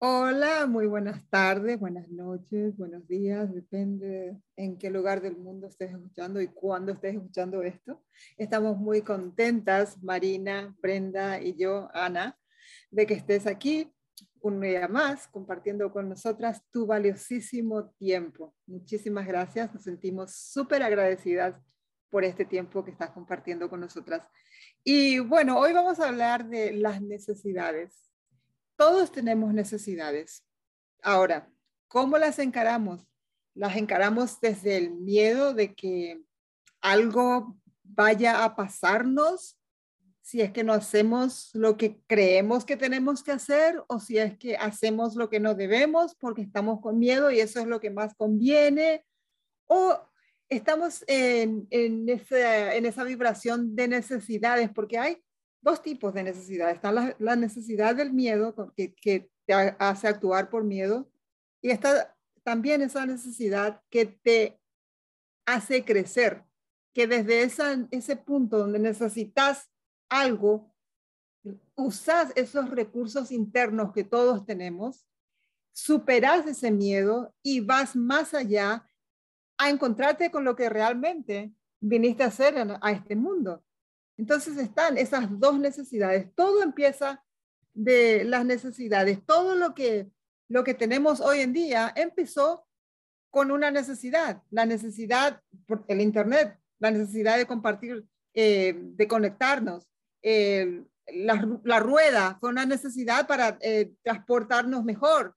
Hola, muy buenas tardes, buenas noches, buenos días, depende en qué lugar del mundo estés escuchando y cuándo estés escuchando esto. Estamos muy contentas, Marina, Brenda y yo, Ana, de que estés aquí un día más compartiendo con nosotras tu valiosísimo tiempo. Muchísimas gracias, nos sentimos súper agradecidas por este tiempo que estás compartiendo con nosotras. Y bueno, hoy vamos a hablar de las necesidades todos tenemos necesidades. Ahora, ¿cómo las encaramos? Las encaramos desde el miedo de que algo vaya a pasarnos, si es que no hacemos lo que creemos que tenemos que hacer o si es que hacemos lo que no debemos porque estamos con miedo y eso es lo que más conviene, o estamos en, en, esa, en esa vibración de necesidades porque hay dos tipos de necesidades. Está la, necesidad del miedo, que, que, te hace actuar por miedo, y está también esa necesidad que te hace crecer, que desde esa, ese punto donde necesitas algo, usas esos recursos internos que todos tenemos, superas ese miedo y vas más allá a encontrarte con lo que realmente viniste a hacer a este mundo. Entonces están esas dos necesidades. Todo empieza de las necesidades. Todo lo que, lo que tenemos hoy en día empezó con una necesidad. La necesidad por el Internet, la necesidad de compartir, eh, de conectarnos. la, rueda fue una necesidad para eh, transportarnos mejor.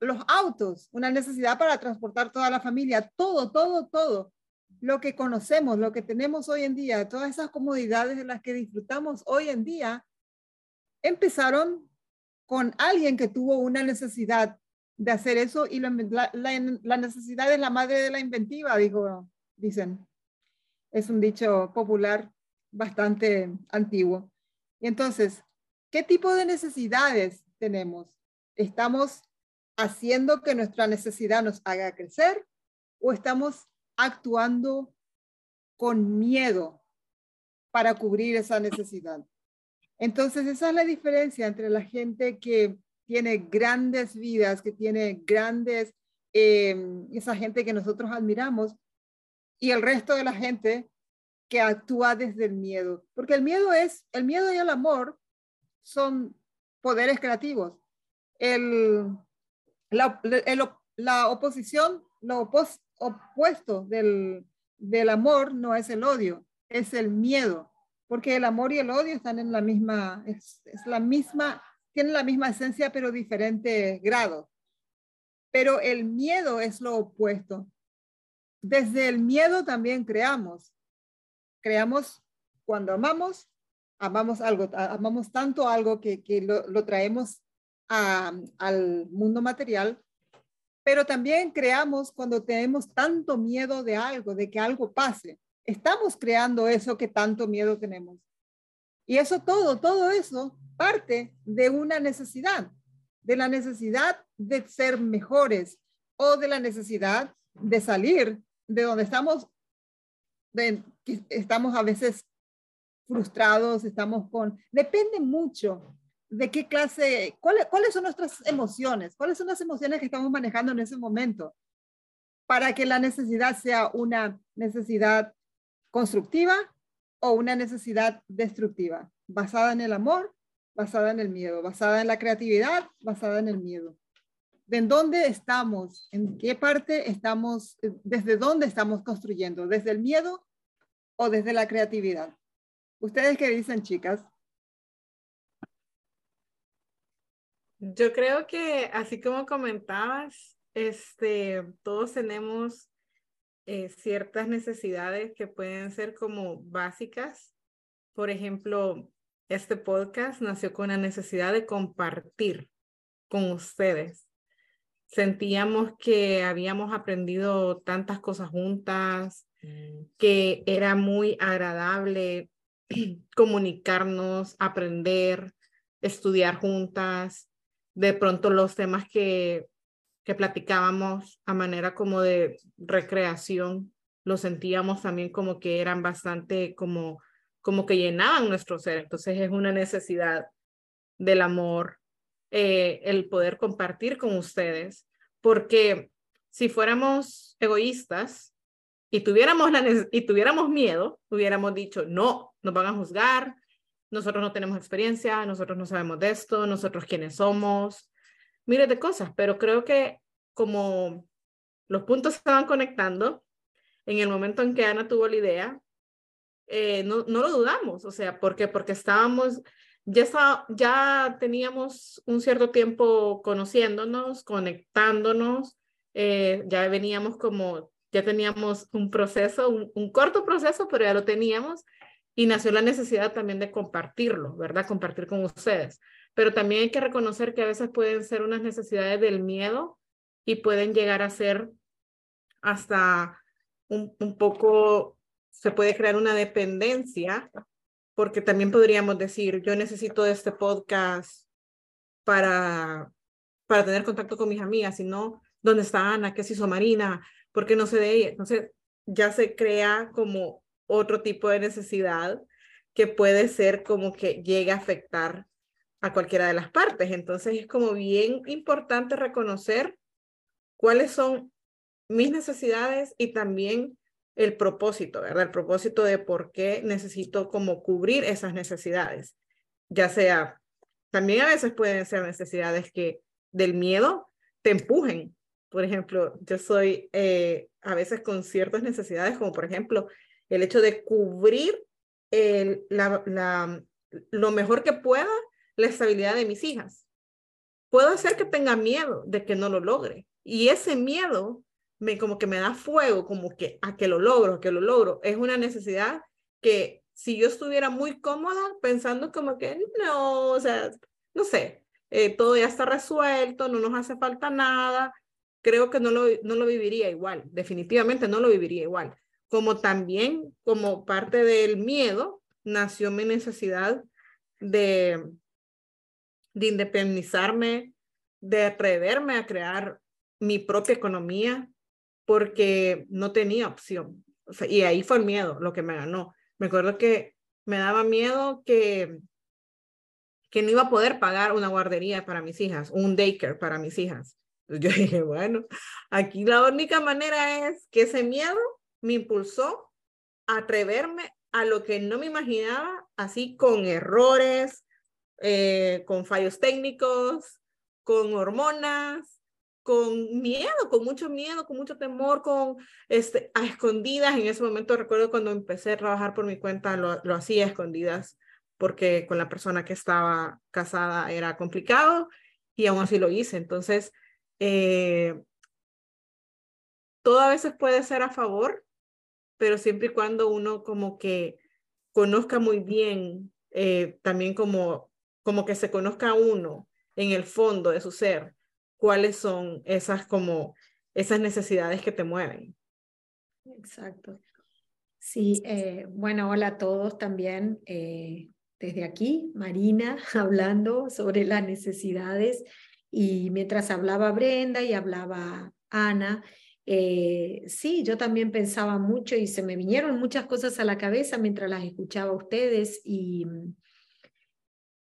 Los autos, una necesidad para transportar toda la familia. Todo, todo, todo lo que conocemos, lo que tenemos hoy en día, todas esas comodidades de las que disfrutamos hoy en día, empezaron con alguien que tuvo una necesidad de hacer eso y la, necesidad es la madre de la inventiva, dijo, dicen. Es un dicho popular bastante antiguo. Y entonces, ¿qué tipo de necesidades tenemos? ¿Estamos haciendo que nuestra necesidad nos haga crecer o estamos actuando con miedo para cubrir esa necesidad. Entonces, esa es la diferencia entre la gente que tiene grandes vidas, que tiene grandes, em, esa gente que nosotros admiramos, y el resto de la gente que actúa desde el miedo. Porque el miedo es, el miedo y el amor son poderes creativos. El, la, la oposición, lo opuesto del, del amor no es el odio, es el miedo, porque el amor y el odio están en la misma, es, la misma, tienen la misma esencia, pero diferente grado. Pero el miedo es lo opuesto. Desde el miedo también creamos. Creamos cuando amamos, amamos algo, amamos tanto algo que, que lo traemos al mundo material pero también creamos cuando tenemos tanto miedo de algo, de que algo pase. Estamos creando eso que tanto miedo tenemos. Y eso todo, todo eso parte de una necesidad, de la necesidad de ser mejores o de la necesidad de salir de donde estamos, estamos a veces frustrados, estamos con, depende mucho de qué clase, cuáles, cuáles son nuestras emociones, cuáles son las emociones que estamos manejando en ese momento, para que la necesidad sea una necesidad constructiva o una necesidad destructiva, basada en el amor, basada en el miedo, basada en la creatividad, basada en el miedo. ¿De dónde estamos? ¿En qué parte estamos? ¿Desde dónde estamos construyendo? ¿Desde el miedo o desde la creatividad? ¿Ustedes qué dicen, chicas? Yo creo que así como comentabas, este, todos tenemos eh, ciertas necesidades que pueden ser como básicas. Por ejemplo, este podcast nació con la necesidad de compartir con ustedes. Sentíamos que habíamos aprendido tantas cosas juntas, mm. que era muy agradable comunicarnos, aprender, estudiar juntas de pronto los temas que, que platicábamos a manera como de recreación, los sentíamos también como que eran bastante como, como que llenaban nuestro ser. Entonces es una necesidad del amor, eh, el poder compartir con ustedes, porque si fuéramos egoístas y tuviéramos, la, y tuviéramos miedo, hubiéramos dicho, no, nos van a juzgar, nosotros no tenemos experiencia, nosotros no sabemos de esto, nosotros quiénes somos, miles de cosas, pero creo que como los puntos se van conectando, en el momento en que Ana tuvo la idea, eh, no, no lo dudamos, o sea, ¿por qué? Porque estábamos, ya, ya teníamos un cierto tiempo conociéndonos, conectándonos, eh, ya veníamos como, ya teníamos un proceso, un, un corto proceso, pero ya lo teníamos y nació la necesidad también de compartirlo, ¿verdad? Compartir con ustedes. Pero también hay que reconocer que a veces pueden ser unas necesidades del miedo y pueden llegar a ser hasta un, un poco, se puede crear una dependencia, porque también podríamos decir, yo necesito este podcast para, para tener contacto con mis amigas, si no, ¿dónde está Ana? ¿Qué se hizo Marina? ¿Por qué no sé de ella? Entonces, ya se crea como otro tipo de necesidad que puede ser como que llegue a afectar a cualquiera de las partes. Entonces es como bien importante reconocer cuáles son mis necesidades y también el propósito, ¿verdad? El propósito de por qué necesito como cubrir esas necesidades. Ya sea, también a veces pueden ser necesidades que del miedo te empujen. Por ejemplo, yo soy eh, a veces con ciertas necesidades, como por ejemplo, el hecho de cubrir lo mejor que pueda la estabilidad de mis hijas. Puedo hacer que tenga miedo de que no lo logre. Y ese miedo me como que me da fuego, como que a que lo logro, a que lo logro. Es una necesidad que si yo estuviera muy cómoda pensando como que no, o sea, no sé, eh, todo ya está resuelto, no nos hace falta nada, creo que no lo, no lo viviría igual, definitivamente no lo viviría igual como también como parte del miedo nació mi necesidad de, de independizarme, de atreverme a crear mi propia economía, porque no tenía opción. y ahí fue el miedo lo que me ganó. Me acuerdo que me daba miedo que, que no iba a poder pagar una guardería para mis hijas, un daycare para mis hijas. Yo dije, bueno, aquí la única manera es que ese miedo me impulsó a atreverme a lo que no me imaginaba, así con errores, eh, con fallos técnicos, con hormonas, con miedo, con mucho miedo, con mucho temor, con este, a escondidas. En ese momento recuerdo cuando empecé a trabajar por mi cuenta, lo, lo hacía a escondidas porque con la persona que estaba casada era complicado y aún así lo hice. Entonces, eh, todo a veces puede ser a favor, pero siempre y cuando uno como que conozca muy bien, eh, también como, como que se conozca uno en el fondo de su ser, cuáles son esas como esas necesidades que te mueven. Exacto. Sí, eh, bueno, hola a todos también. Eh, desde aquí, Marina, hablando sobre las necesidades. Y mientras hablaba Brenda y hablaba Ana, eh, sí, yo también pensaba mucho y se me vinieron muchas cosas a la cabeza mientras las escuchaba a ustedes y,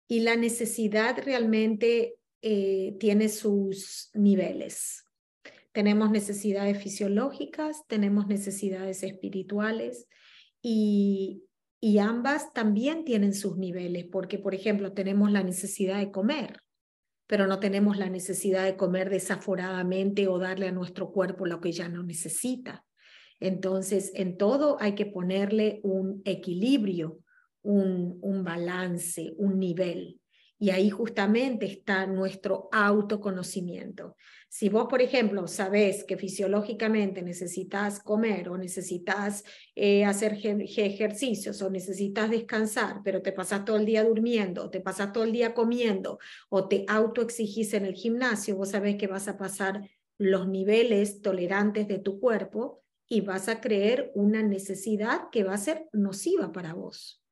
y la necesidad realmente eh, tiene sus niveles. Tenemos necesidades fisiológicas, tenemos necesidades espirituales y, y ambas también tienen sus niveles, porque por ejemplo tenemos la necesidad de comer pero no tenemos la necesidad de comer desaforadamente o darle a nuestro cuerpo lo que ya no necesita. Entonces, en todo hay que ponerle un equilibrio, un, un balance, un nivel. Y ahí justamente está nuestro autoconocimiento. Si vos, por ejemplo, sabés que fisiológicamente necesitas comer o necesitas eh, hacer ejercicios o necesitas descansar, pero te pasas todo el día durmiendo, te pasas todo el día comiendo o te autoexigís en el gimnasio, vos sabés que vas a pasar los niveles tolerantes de tu cuerpo y vas a creer una necesidad que va a ser nociva para vos.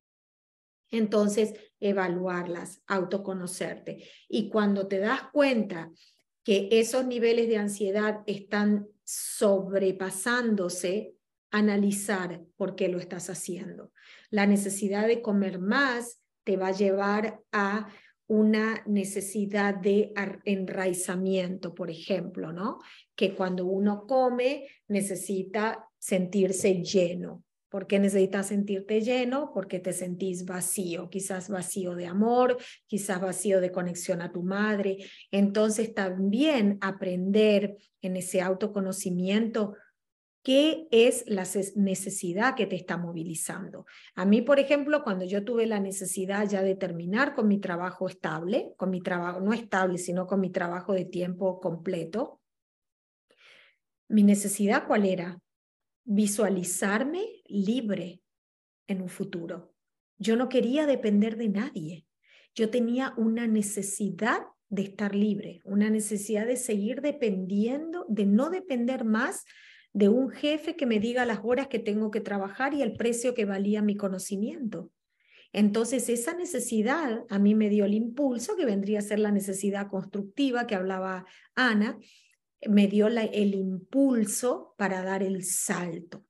Entonces, evaluarlas, autoconocerte. Y cuando te das cuenta que esos niveles de ansiedad están sobrepasándose, analizar por qué lo estás haciendo. La necesidad de comer más te va a llevar a una necesidad de enraizamiento, por ejemplo, ¿no? Que cuando uno come necesita sentirse lleno. ¿Por qué necesitas sentirte lleno? Porque te sentís vacío, quizás vacío de amor, quizás vacío de conexión a tu madre. Entonces también aprender en ese autoconocimiento ¿Qué es la necesidad que te está movilizando? A mí, por ejemplo, cuando yo tuve la necesidad ya de terminar con mi trabajo estable, con mi trabajo, no estable, sino con mi trabajo de tiempo completo, mi necesidad cuál era? Visualizarme libre en un futuro. Yo no quería depender de nadie. Yo tenía una necesidad de estar libre, una necesidad de seguir dependiendo, de no depender más de un jefe que me diga las horas que tengo que trabajar y el precio que valía mi conocimiento. Entonces, esa necesidad a mí me dio el impulso, que vendría a ser la necesidad constructiva que hablaba Ana, me dio el impulso para dar el salto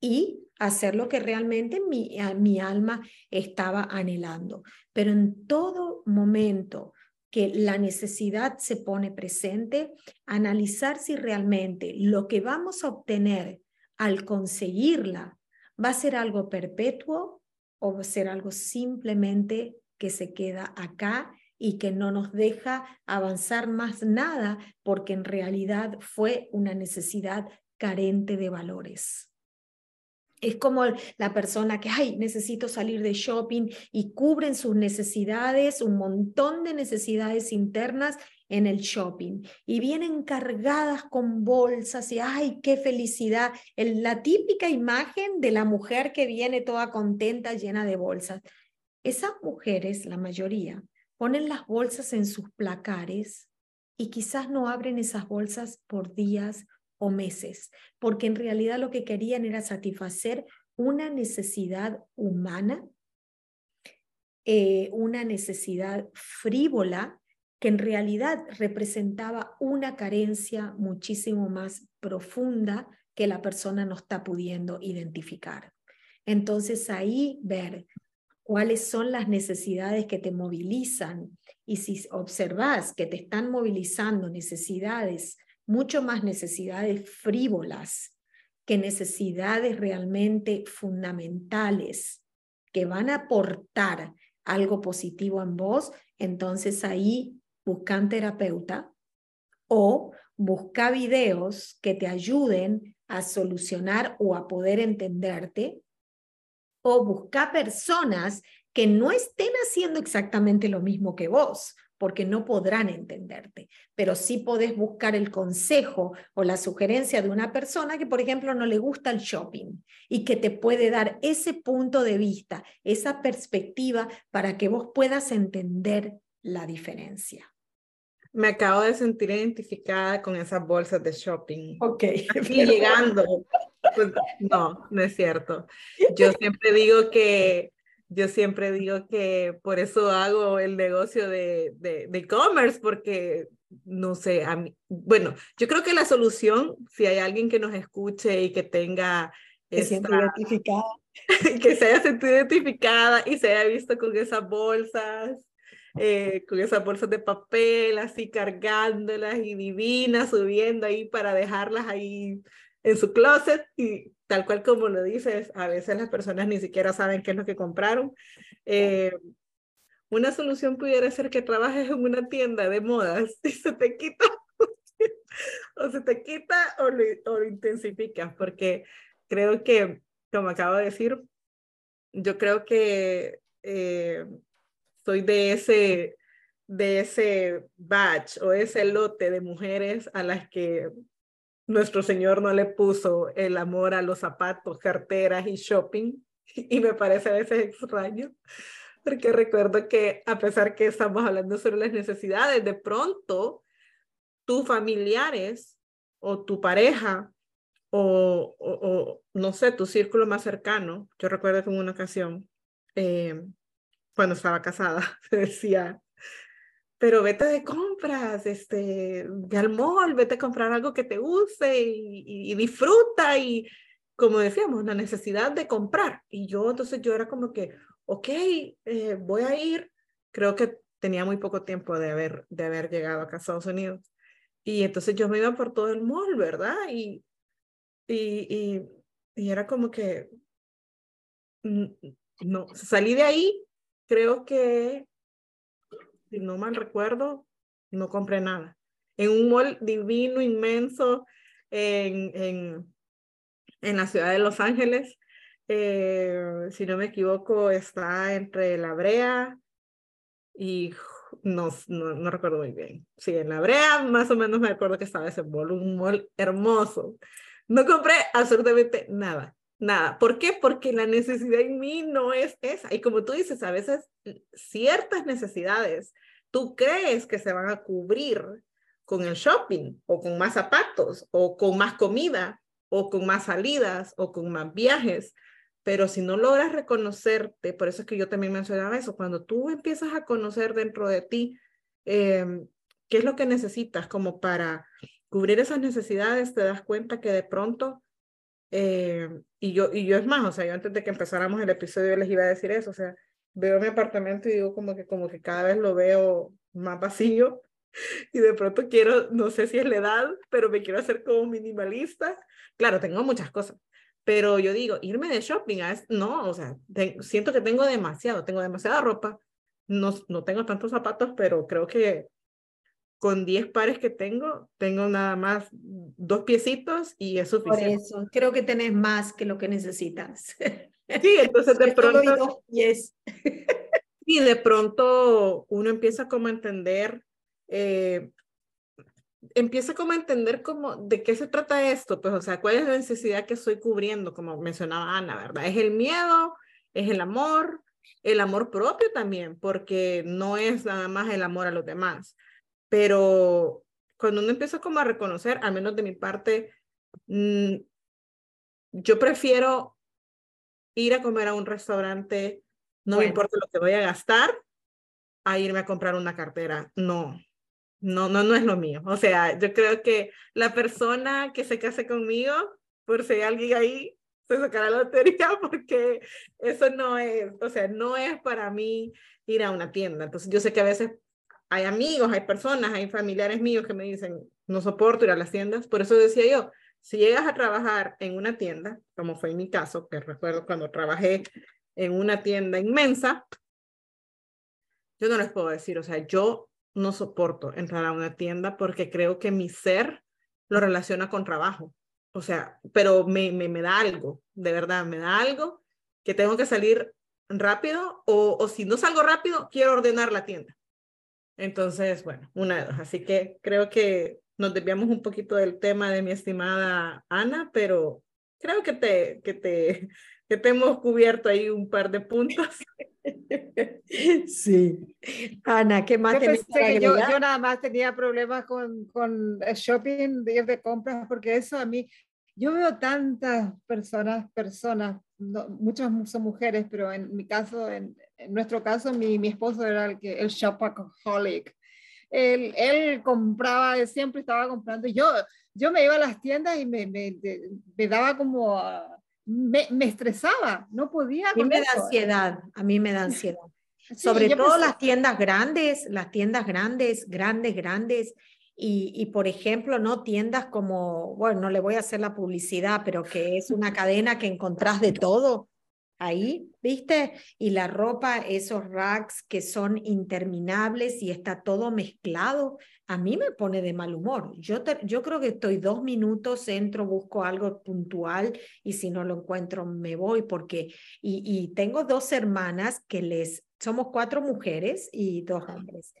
y hacer lo que realmente mi, mi alma estaba anhelando. Pero en todo momento que la necesidad se pone presente, analizar si realmente lo que vamos a obtener al conseguirla va a ser algo perpetuo o va a ser algo simplemente que se queda acá y que no nos deja avanzar más nada porque en realidad fue una necesidad carente de valores. Es como la persona que, ay, necesito salir de shopping y cubren sus necesidades, un montón de necesidades internas en el shopping y vienen cargadas con bolsas y, ay, qué felicidad. la típica imagen de la mujer que viene toda contenta, llena de bolsas. Esas mujeres, la mayoría, ponen las bolsas en sus placares y quizás no abren esas bolsas por días o meses, porque en realidad lo que querían era satisfacer una necesidad humana, eh, una necesidad frívola que en realidad representaba una carencia muchísimo más profunda que la persona no está pudiendo identificar. Entonces ahí ver cuáles son las necesidades que te movilizan. Y si observas que te están movilizando necesidades mucho más necesidades frívolas que necesidades realmente fundamentales que van a aportar algo positivo en vos, entonces ahí buscan terapeuta o busca videos que te ayuden a solucionar o a poder entenderte o busca personas que no estén haciendo exactamente lo mismo que vos, porque no podrán entenderte, pero sí podés buscar el consejo o la sugerencia de una persona que, por ejemplo, no le gusta el shopping y que te puede dar ese punto de vista, esa perspectiva para que vos puedas entender la diferencia. Me acabo de sentir identificada con esas bolsas de shopping. Ok. Aquí llegando. Pues, no, no es cierto. Yo siempre digo que yo siempre digo que por eso hago el negocio de e-commerce, porque no sé, a mí, bueno, yo creo que la solución, si hay alguien que nos escuche y que tenga... Que identificada. que se haya sentido identificada y se haya visto con esas bolsas, eh, con esas bolsas de papel, así cargándolas y divinas, subiendo ahí para dejarlas ahí en su closet y tal cual como lo dices, a veces las personas ni siquiera saben qué es lo que compraron. Eh, una solución pudiera ser que trabajes en una tienda de modas y se te quita o se te quita o lo, o intensificas, porque creo que, como acabo de decir, yo creo que eh, soy de ese, de ese batch o ese lote de mujeres a las que nuestro Señor no le puso el amor a los zapatos, carteras y shopping. Y me parece a veces extraño, porque recuerdo que a pesar que estamos hablando sobre las necesidades, de pronto tus familiares o tu pareja o, no sé, tu círculo más cercano, yo recuerdo que en una ocasión, eh, cuando estaba casada, decía, pero vete de compras, este, ve al mall, vete a comprar algo que te guste y, disfruta y como decíamos, la necesidad de comprar. Y yo entonces yo era como que, ok, eh, voy a ir, creo que tenía muy poco tiempo de haber, de haber llegado acá a Estados Unidos. Y entonces yo me iba por todo el mall, ¿verdad? Y, y, y, era como que, no, salí de ahí, creo que, si no mal recuerdo, no compré nada. En un mall divino, inmenso, en, en, en la ciudad de Los Ángeles, eh, si no me equivoco, está entre La Brea y no, no, recuerdo muy bien. Sí, en La Brea más o menos me acuerdo que estaba ese mall, un mall hermoso. No compré absolutamente nada, nada. ¿Por qué? Porque la necesidad en mí no es esa. Y como tú dices, a veces ciertas necesidades tú crees que se van a cubrir con el shopping o con más zapatos o con más comida o con más salidas o con más viajes. Pero si no logras reconocerte, por eso es que yo también mencionaba eso, cuando tú empiezas a conocer dentro de ti em, qué es lo que necesitas como para cubrir esas necesidades, te das cuenta que de pronto, em, y, yo, y yo es más, o sea, yo antes de que empezáramos el episodio les iba a decir eso, o sea, veo mi apartamento y digo como que, como que cada vez lo veo más vacío y de pronto quiero, no sé si es la edad, pero me quiero hacer como minimalista. Claro, tengo muchas cosas, pero yo digo, irme de shopping, no, o sea, siento que tengo demasiado, tengo demasiada ropa, no, no tengo tantos zapatos, pero creo que con 10 pares que tengo, tengo nada más dos piecitos y es suficiente. Por eso, creo que tenés más que lo que necesitas. Sí, entonces de pronto... Yes. y de pronto uno empieza como a entender eh, empieza como a entender como de qué se trata esto, pues, o sea, cuál es la necesidad que estoy cubriendo, como mencionaba Ana, ¿verdad? Es el miedo, es el amor, el amor propio también, porque no es nada más el amor a los demás, pero cuando uno empieza como a reconocer, al menos de mi parte, mm, yo prefiero ir a comer a un restaurante, no me importa lo que voy a gastar, a irme a comprar una cartera. No, no, no, no es lo mío. O sea, yo creo que la persona que se case conmigo, por si hay alguien ahí, se sacará la lotería porque eso no es, o sea, no es para mí ir a una tienda. Entonces yo sé que a veces hay amigos, hay personas, hay familiares míos que me dicen, no soporto ir a las tiendas. Por eso decía yo, si llegas a trabajar en una tienda, como fue en mi caso, que recuerdo cuando trabajé en una tienda inmensa, yo no les puedo decir, o sea, yo no soporto entrar a una tienda porque creo que mi ser lo relaciona con trabajo. O sea, pero me, me, me da algo, de verdad, me da algo que tengo que salir rápido o, o si no salgo rápido, quiero ordenar la tienda. Entonces, bueno, una de dos. Así que creo que nos desviamos un poquito del tema de mi estimada Ana, pero creo que te, que te, que te hemos cubierto ahí un par de puntos. Sí. Ana, ¿qué más yo, yo, nada más tenía problemas con, con el shopping, de ir de compras, porque eso a mí, yo veo tantas personas, personas, muchas son mujeres, pero en mi caso, en, nuestro caso, mi, mi, esposo era el, que, el shopaholic. Él, él compraba, siempre estaba comprando. Yo, yo me iba a las tiendas y me, me, me daba como me, me, estresaba, no podía. A mí me da ansiedad, a mí me da ansiedad. Sobre todo las tiendas grandes, las tiendas grandes, grandes, grandes. Y, y, por ejemplo, ¿no? Tiendas como, bueno, no le voy a hacer la publicidad, pero que es una cadena que encontrás de todo ahí, ¿viste? Y la ropa, esos racks que son interminables y está todo mezclado a mí me pone de mal humor. Yo, yo creo que estoy dos minutos, entro, busco algo puntual y si no lo encuentro me voy porque, y, y tengo dos hermanas que les, somos cuatro mujeres y dos hombres.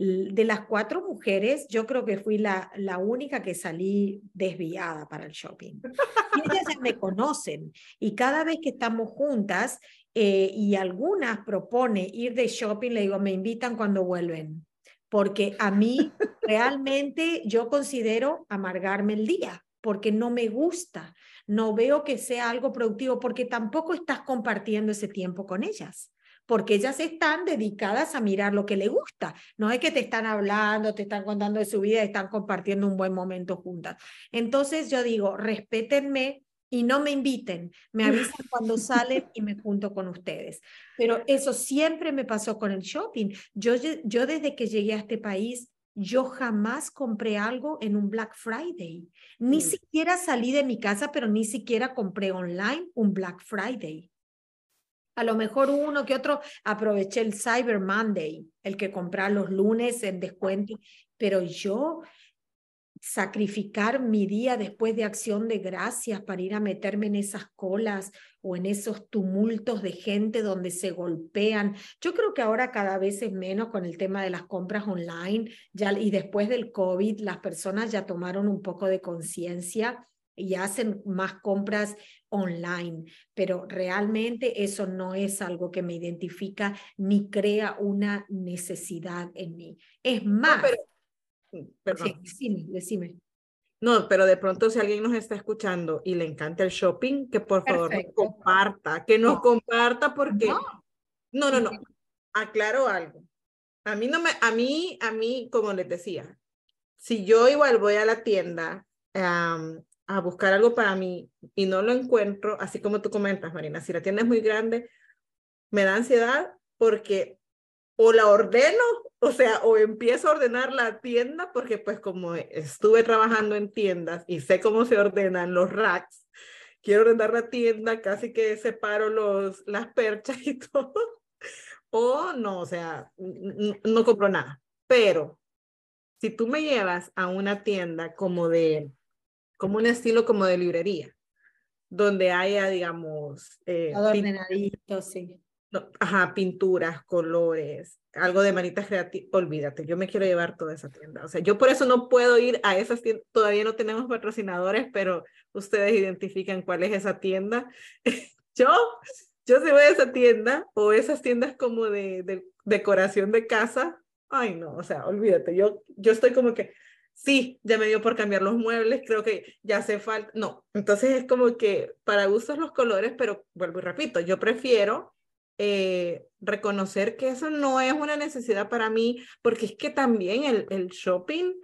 De las cuatro mujeres, yo creo que fui la, la única que salí desviada para el shopping. Y ellas ya me conocen y cada vez que estamos juntas eh, y algunas propone ir de shopping, le digo, me invitan cuando vuelven porque a mí realmente yo considero amargarme el día, porque no me gusta, no veo que sea algo productivo, porque tampoco estás compartiendo ese tiempo con ellas porque ellas están dedicadas a mirar lo que le gusta. No es que te están hablando, te están contando de su vida, están compartiendo un buen momento juntas. Entonces yo digo, respétenme y no me inviten, me avisan cuando salen y me junto con ustedes. Pero eso siempre me pasó con el shopping. Yo, yo desde que llegué a este país, yo jamás compré algo en un Black Friday. Ni mm. siquiera salí de mi casa, pero ni siquiera compré online un Black Friday. A lo mejor uno que otro aproveché el Cyber Monday, el que compra los lunes en descuento, pero yo sacrificar mi día después de acción de gracias para ir a meterme en esas colas o en esos tumultos de gente donde se golpean. Yo creo que ahora cada vez es menos con el tema de las compras online ya, y después del COVID las personas ya tomaron un poco de conciencia y hacen más compras online, pero realmente eso no es algo que me identifica ni crea una necesidad en mí. Es más, Perdón. Sí, decime, No, pero de pronto si alguien nos está escuchando y le encanta el shopping, que por favor nos comparta, que nos comparta porque... No. no, no, Aclaro algo. A mí no me, a mí, a mí, como les decía, si yo igual voy a la tienda a buscar algo para mí y no lo encuentro, así como tú comentas, Marina, si la tienda es muy grande, me da ansiedad porque o la ordeno o sea, o empiezo a ordenar la tienda porque pues como estuve trabajando en tiendas y sé cómo se ordenan los racks, quiero ordenar la tienda, casi que separo los, las perchas y todo. O no, o sea, no compro nada. Pero si tú me llevas a una tienda como de, como un estilo como de librería, donde haya, digamos... Eh, sí ajá, pinturas, colores, algo de manitas creativas, olvídate, yo me quiero llevar toda esa tienda. O sea, yo por eso no puedo ir a esas tiendas, todavía no tenemos patrocinadores, pero ustedes identifican cuál es esa tienda. yo, yo si voy a esa tienda o esas tiendas como de, de, decoración de casa, ay no, o sea, olvídate, yo, yo estoy como que, sí, ya me dio por cambiar los muebles, creo que ya hace falta, no, entonces es como que para gustos los colores, pero vuelvo y repito, yo prefiero eh, reconocer que eso no es una necesidad para mí, porque es que también el, el shopping,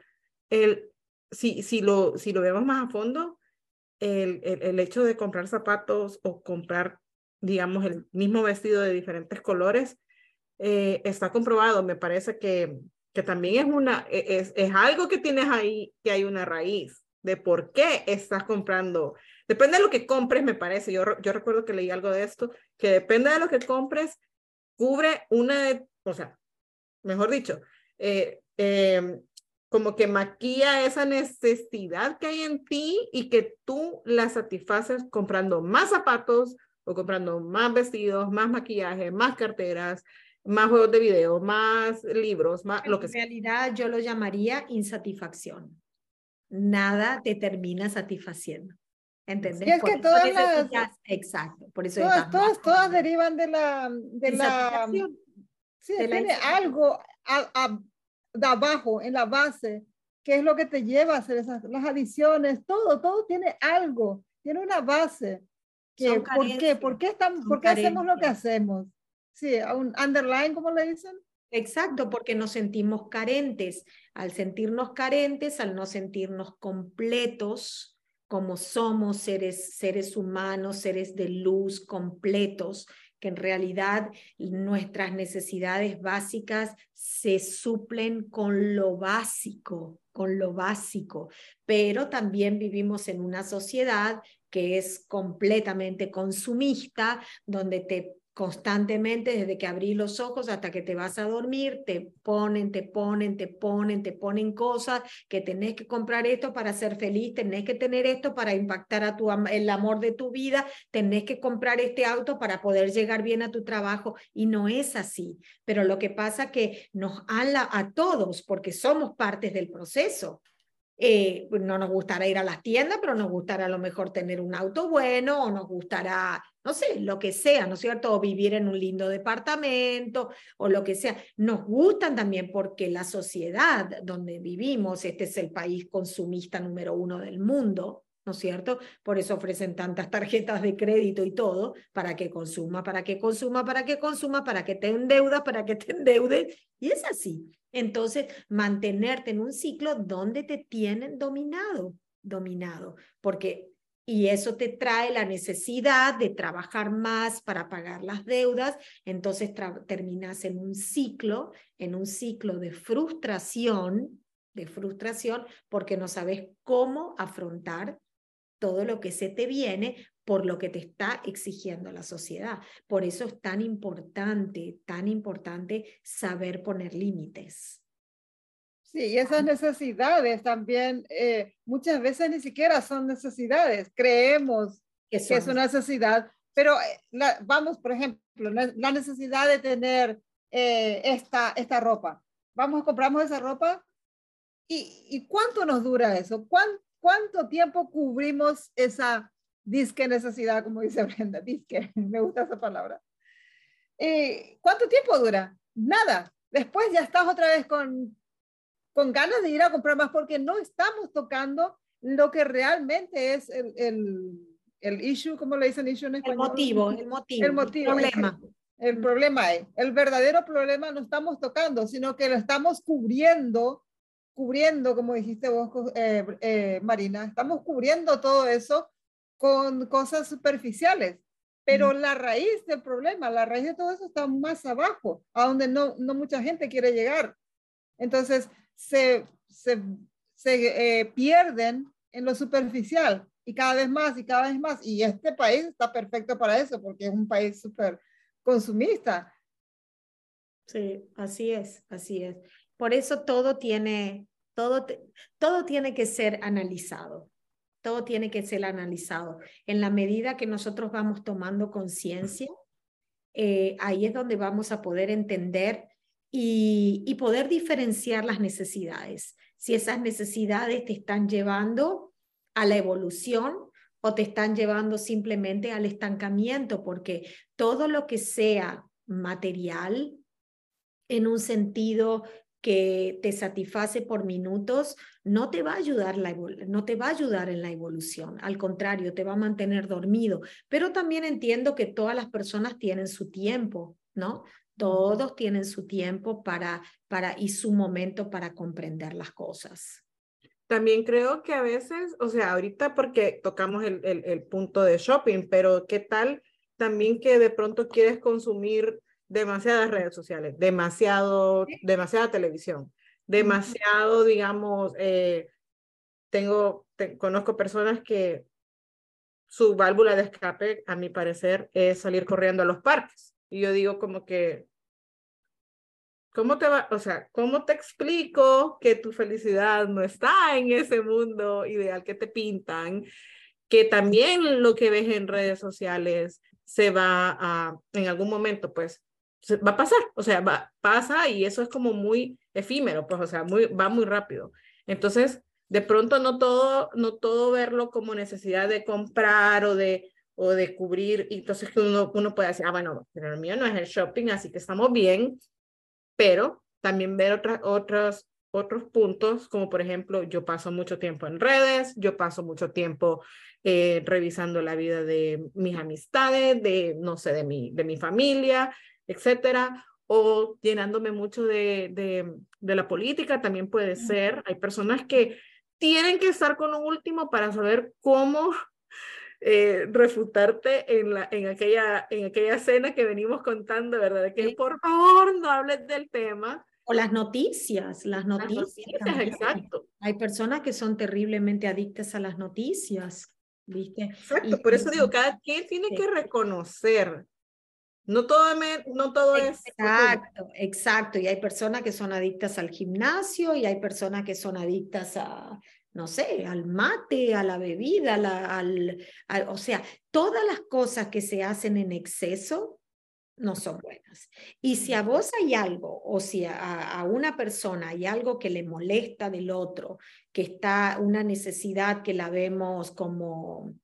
el, si, si, lo, si lo vemos más a fondo, el, el, hecho de comprar zapatos o comprar, digamos, el mismo vestido de diferentes colores, eh, está comprobado. Me parece que, que también es, una, e, es, es algo que tienes ahí, que hay una raíz de por qué estás comprando Depende de lo que compres, me parece. Yo, yo recuerdo que leí algo de esto, que depende de lo que compres, cubre una, o sea, mejor dicho, eh, em, como que maquilla esa necesidad que hay en ti y que tú la satisfaces comprando más zapatos o comprando más vestidos, más maquillaje, más carteras, más juegos de video, más libros, más lo que sea. En realidad yo lo llamaría insatisfacción. Nada te termina satisfaciendo. ¿Entendés? Y es que todas las... exacto, por eso... Todas, todas, todas, derivan de la... De la sí, tiene algo a, de abajo, en la base, que es lo que te lleva a hacer esas, las adiciones, todo, todo tiene algo, tiene una base. Que, ¿Por qué? ¿Por qué, estamos, ¿por qué hacemos lo que hacemos? Sí, un underline, como le dicen. Exacto, porque nos sentimos carentes. Al sentirnos carentes, al no sentirnos completos, como somos seres, seres humanos, seres de luz completos, que en realidad nuestras necesidades básicas se suplen con lo básico, con lo básico, pero también vivimos en una sociedad que es completamente consumista, donde te constantemente desde que abrí los ojos hasta que te vas a dormir, te ponen, te ponen, te ponen, te ponen cosas que tenés que comprar esto para ser feliz, tenés que tener esto para impactar a tu el amor de tu vida, tenés que comprar este auto para poder llegar bien a tu trabajo y no es así. Pero lo que pasa que nos habla a todos porque somos partes del proceso. Eh, no nos gustará ir a las tiendas, pero nos gustará a lo mejor tener un auto bueno o nos gustará, no sé, lo que sea, ¿no es cierto? O vivir en un lindo departamento o lo que sea. Nos gustan también porque la sociedad donde vivimos, este es el país consumista número uno del mundo, ¿no es cierto? Por eso ofrecen tantas tarjetas de crédito y todo, para que consuma, para que consuma, para que consuma, para que te endeudas, para que te endeudes. Y es así. Entonces, mantenerte en un ciclo donde te tienen dominado, dominado, porque y eso te trae la necesidad de trabajar más para pagar las deudas, entonces terminas en un ciclo, en un ciclo de frustración, de frustración, porque no sabes cómo afrontar todo lo que se te viene por lo que te está exigiendo la sociedad. Por eso es tan importante, tan importante saber poner límites. Sí, y esas necesidades también eh, muchas veces ni siquiera son necesidades. Creemos que, es una necesidad, pero eh, vamos, por ejemplo, la necesidad de tener eh, esta, esta ropa. Vamos, compramos esa ropa y, y ¿cuánto nos dura eso? ¿Cuánto tiempo cubrimos esa disque necesidad, como dice Brenda? Disque, me gusta esa palabra. ¿Cuánto tiempo dura? Nada. Después ya estás otra vez con con ganas de ir a comprar más porque no estamos tocando lo que realmente es el, el, el issue, como le dicen issue en español? El motivo, el motivo. El motivo. El problema. El, problema es, el verdadero problema no estamos tocando, sino que lo estamos cubriendo, cubriendo, como dijiste vos, eh, eh, Marina, estamos cubriendo todo eso con cosas superficiales. Pero la raíz del problema, la raíz de todo eso está más abajo, a donde no, no mucha gente quiere llegar. Entonces, se, se, eh, pierden en lo superficial y cada vez más y cada vez más. Y este país está perfecto para eso porque es un país súper consumista. Sí, así es, así es. Por eso todo tiene, todo, todo tiene que ser analizado. Todo tiene que ser analizado. En la medida que nosotros vamos tomando conciencia, eh, ahí es donde vamos a poder entender y, poder diferenciar las necesidades. Si esas necesidades te están llevando a la evolución o te están llevando simplemente al estancamiento, porque todo lo que sea material en un sentido que te satisface por minutos, no te va a ayudar la no te va a ayudar en la evolución, al contrario, te va a mantener dormido. Pero también entiendo que todas las personas tienen su tiempo, ¿no? Todos tienen su tiempo para, para y su momento para comprender las cosas. También creo que a veces, o sea, ahorita porque tocamos el, el, el punto de shopping, pero ¿qué tal también que de pronto quieres consumir demasiadas redes sociales, demasiado, demasiada televisión, demasiado, digamos, eh, tengo, conozco personas que su válvula de escape, a mi parecer, es salir corriendo a los parques. Y yo digo como que, ¿cómo te va? O sea, ¿cómo te explico que tu felicidad no está en ese mundo ideal que te pintan? Que también lo que ves en redes sociales se va a, en algún momento, pues, va a pasar, o sea, va, pasa y eso es como muy efímero, pues, o sea, muy, va muy rápido. Entonces, de pronto no todo, no todo verlo como necesidad de comprar o de, o de cubrir, y entonces que uno, uno puede decir, ah, bueno, pero el mío no es el shopping, así que estamos bien, pero también ver otras, otros, otros puntos, como por ejemplo, yo paso mucho tiempo en redes, yo paso mucho tiempo eh, revisando la vida de mis amistades, de, no sé, de mi, de mi familia, etcétera, o llenándome mucho de, de, de la política, también puede ser. Hay personas que tienen que estar con lo último para saber cómo eh, refutarte en, la, en, aquella, en aquella cena que venimos contando, ¿verdad? Que por favor no hables del tema. O las noticias, las noticias. exacto. Hay personas que son terriblemente adictas a las noticias, ¿viste? Exacto, por eso digo, cada quien tiene que reconocer. No todo, no todo es... Exacto, exacto. Y hay personas que son adictas al gimnasio y hay personas que son adictas a, no sé, al mate, a la bebida, al, o sea, todas las cosas que se hacen en exceso no son buenas. Y si a vos hay algo, o si a, una persona hay algo que le molesta del otro, que está una necesidad que la vemos como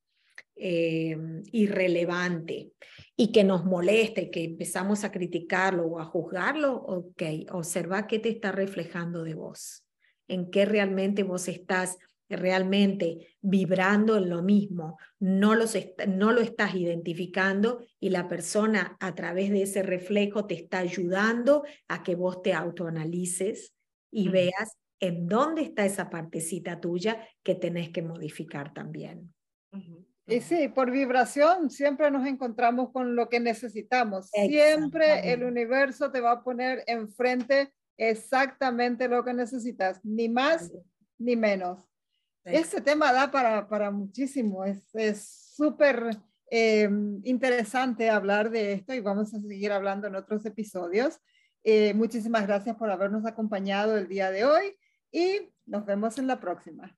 eh, irrelevante y que nos molesta y que empezamos a criticarlo o a juzgarlo, ok, observa qué te está reflejando de vos en qué realmente vos estás realmente vibrando en lo mismo, no, los no lo estás identificando y la persona a través de ese reflejo te está ayudando a que vos te autoanalices y veas en dónde está esa partecita tuya que tenés que modificar también. Y sí, por vibración siempre nos encontramos con lo que necesitamos. Siempre el universo te va a poner enfrente exactamente lo que necesitas, ni más ni menos. Este tema da para, para muchísimo, es súper eh, interesante hablar de esto y vamos a seguir hablando en otros episodios. Eh, muchísimas gracias por habernos acompañado el día de hoy y nos vemos en la próxima.